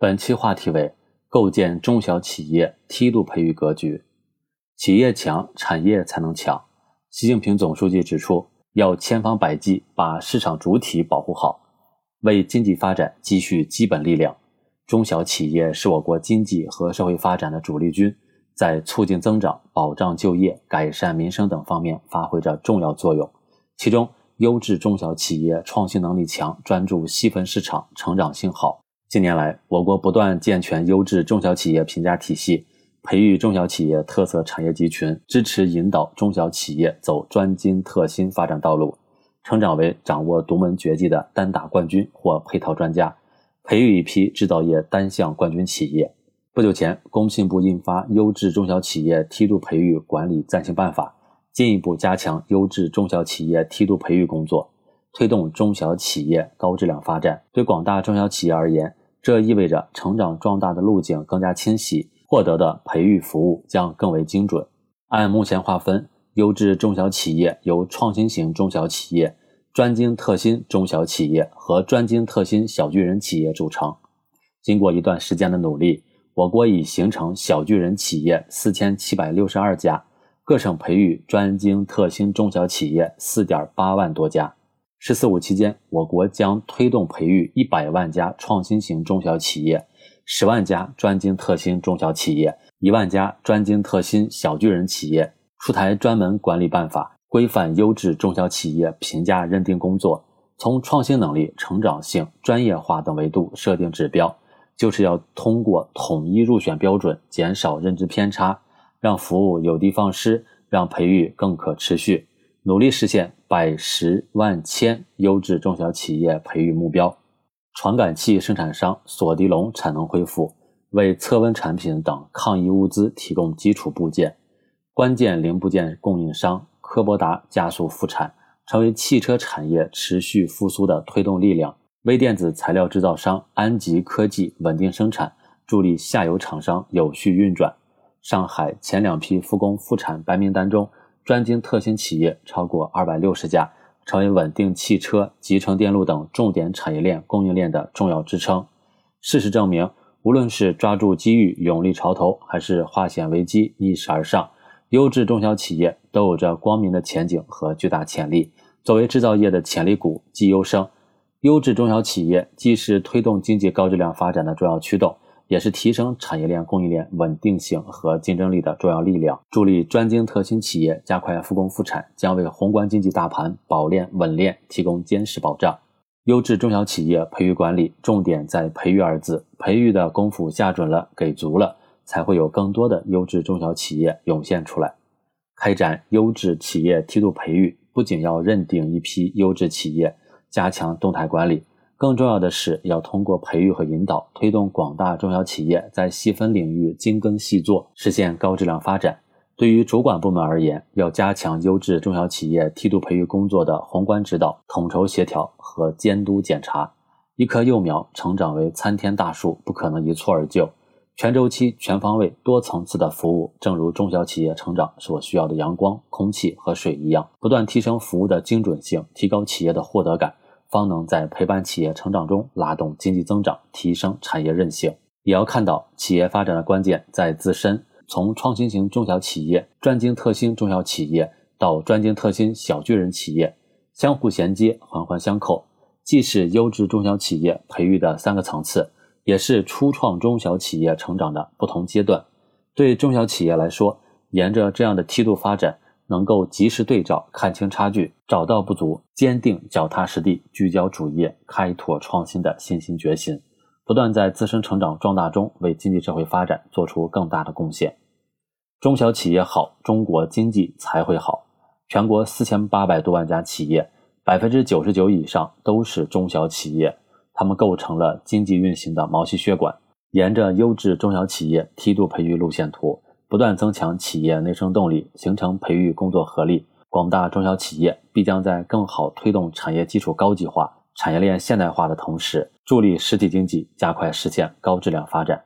本期话题为构建中小企业梯度培育格局。企业强，产业才能强。习近平总书记指出，要千方百计把市场主体保护好，为经济发展积蓄基本力量。中小企业是我国经济和社会发展的主力军，在促进增长、保障就业、改善民生等方面发挥着重要作用。其中，优质中小企业创新能力强，专注细分市场，成长性好。近年来，我国不断健全优质中小企业评价体系，培育中小企业特色产业集群，支持引导中小企业走专精特新发展道路，成长为掌握独门绝技的单打冠军或配套专家。培育一批制造业单项冠军企业。不久前，工信部印发《优质中小企业梯度培育管理暂行办法》，进一步加强优质中小企业梯度培育工作，推动中小企业高质量发展。对广大中小企业而言，这意味着成长壮大的路径更加清晰，获得的培育服务将更为精准。按目前划分，优质中小企业由创新型中小企业。专精特新中小企业和专精特新小巨人企业组成。经过一段时间的努力，我国已形成小巨人企业四千七百六十二家，各省培育专精特新中小企业四点八万多家。“十四五”期间，我国将推动培育一百万家创新型中小企业，十万家专精特新中小企业，一万家专精特新小巨人企业，出台专门管理办法。规范优质中小企业评价认定工作，从创新能力、成长性、专业化等维度设定指标，就是要通过统一入选标准，减少认知偏差，让服务有的放矢，让培育更可持续，努力实现百十万千优质中小企业培育目标。传感器生产商索迪龙产能恢复，为测温产品等抗疫物资提供基础部件，关键零部件供应商。科博达加速复产，成为汽车产业持续复苏的推动力量。微电子材料制造商安吉科技稳定生产，助力下游厂商有序运转。上海前两批复工复产白名单中，专精特新企业超过二百六十家，成为稳定汽车、集成电路等重点产业链供应链的重要支撑。事实证明，无论是抓住机遇勇立潮头，还是化险为机逆势而上。优质中小企业都有着光明的前景和巨大潜力。作为制造业的潜力股、绩优生，优质中小企业既是推动经济高质量发展的重要驱动，也是提升产业链供应链稳定性和竞争力的重要力量。助力专精特新企业加快复工复产，将为宏观经济大盘保链稳链提供坚实保障。优质中小企业培育管理重点在“培育”二字，培育的功夫下准了，给足了。才会有更多的优质中小企业涌现出来。开展优质企业梯度培育，不仅要认定一批优质企业，加强动态管理，更重要的是要通过培育和引导，推动广大中小企业在细分领域精耕细作，实现高质量发展。对于主管部门而言，要加强优质中小企业梯度培育工作的宏观指导、统筹协调和监督检查。一棵幼苗成长为参天大树，不可能一蹴而就。全周期、全方位、多层次的服务，正如中小企业成长所需要的阳光、空气和水一样，不断提升服务的精准性，提高企业的获得感，方能在陪伴企业成长中拉动经济增长，提升产业韧性。也要看到企业发展的关键在自身，从创新型中小企业、专精特新中小企业到专精特新小巨人企业，相互衔接，环环相扣，既是优质中小企业培育的三个层次。也是初创中小企业成长的不同阶段。对中小企业来说，沿着这样的梯度发展，能够及时对照、看清差距，找到不足，坚定脚踏实地、聚焦主业、开拓创新的信心决心，不断在自身成长壮大中为经济社会发展做出更大的贡献。中小企业好，中国经济才会好。全国四千八百多万家企业，百分之九十九以上都是中小企业。它们构成了经济运行的毛细血管，沿着优质中小企业梯度培育路线图，不断增强企业内生动力，形成培育工作合力。广大中小企业必将在更好推动产业基础高级化、产业链现代化的同时，助力实体经济加快实现高质量发展。